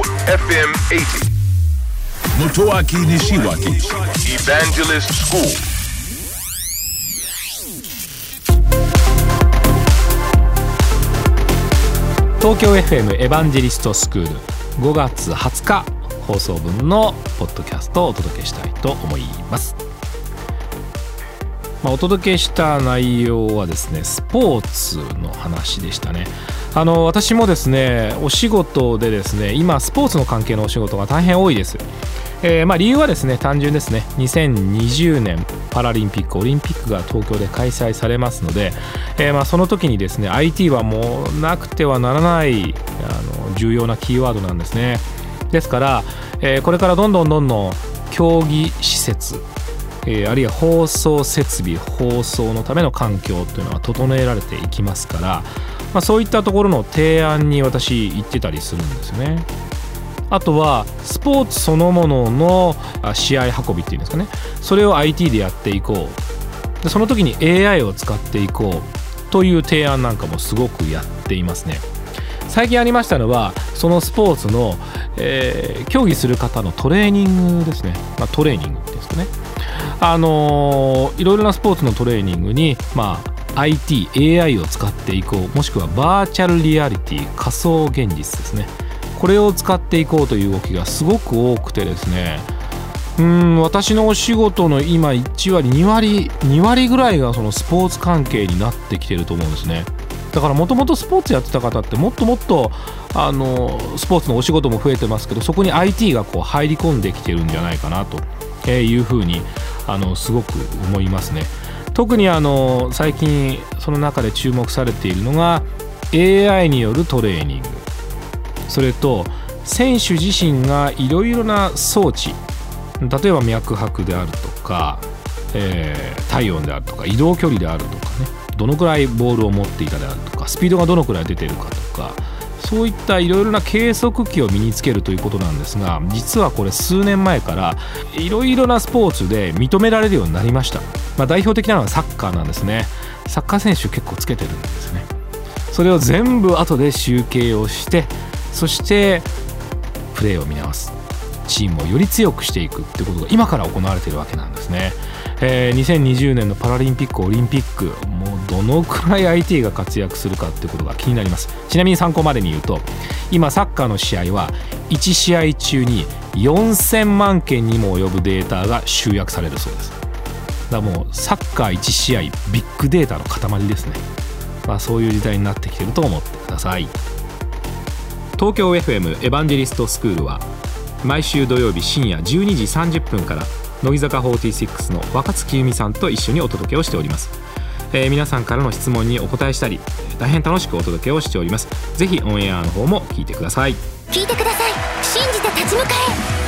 FM80 Motoaki Nishiwaki Evangelist School 東京 FM エヴァンジェリストスクール5月20日放送分のポッドキャストをお届けしたいと思います、まあ、お届けした内容はですねスポーツの話でしたね。あの私もですねお仕事でですね今スポーツの関係のお仕事が大変多いです。えーまあ、理由はですね単純ですね。2020年パラリンピックオリンピックが東京で開催されますので、えーまあその時にですね IT はもうなくてはならないあの重要なキーワードなんですね。ですから、えーこれからどんどんどんどん競技施設えーあるいは放送設備放送のための環境というのは整えられていきますから、まあ、そういったところの提案に私行ってたりするんですよね。あとはスポーツそのものの試合運びっていうんですかね。それを IT でやっていこう。でその時に AI を使っていこう。という提案なんかもすごくやっていますね。最近ありましたのはそのスポーツの、えー競技する方のトレーニングですね、まあ、トレーニングっていうんですかね。あのーいろいろなスポーツのトレーニングに、まあ、IT、AI を使っていこう。もしくはバーチャルリアリティ仮想現実ですね。これを使っていこうという動きがすごく多くてですね。うん私のお仕事の今1割2割2割ぐらいがそのスポーツ関係になってきてると思うんですね。だからもともとスポーツやってた方ってもっともっとあのスポーツのお仕事も増えてますけどそこに IT がこう入り込んできてるんじゃないかなと。いうふうにあのすごく思いますね。特にあの最近その中で注目されているのが AI によるトレーニング。それと選手自身がいろいろな装置例えば脈拍であるとか、えー体温であるとか移動距離であるとかねどのくらいボールを持っていたであるとかスピードがどのくらい出てるかとかそういったいろいろな計測器を身につけるということなんですが実はこれ数年前からいろいろなスポーツで認められるようになりました、まあ、代表的なのはサッカーなんですね。サッカー選手結構つけてるんですね。それを全部後で集計をしてそしてプレーを見直す。チームをより強くしていくってことが今から行われているわけなんですね、えー2020年のパラリンピックオリンピックもうどのくらい IT が活躍するかってことが気になります。ちなみに参考までに言うと今サッカーの試合は1試合中に4000万件にも及ぶデータが集約されるそうです。だからもうサッカー1試合ビッグデータの塊ですね、まあ、そういう時代になってきてると思ってください。東京 FM エヴァンジェリストスクールは毎週土曜日深夜12時30分から乃木坂46の若槻由美さんと一緒にお届けをしております、えー皆さんからの質問にお答えしたり大変楽しくお届けをしております。ぜひオンエアの方も聞いてください。聞いてください。信じて立ち向かえ。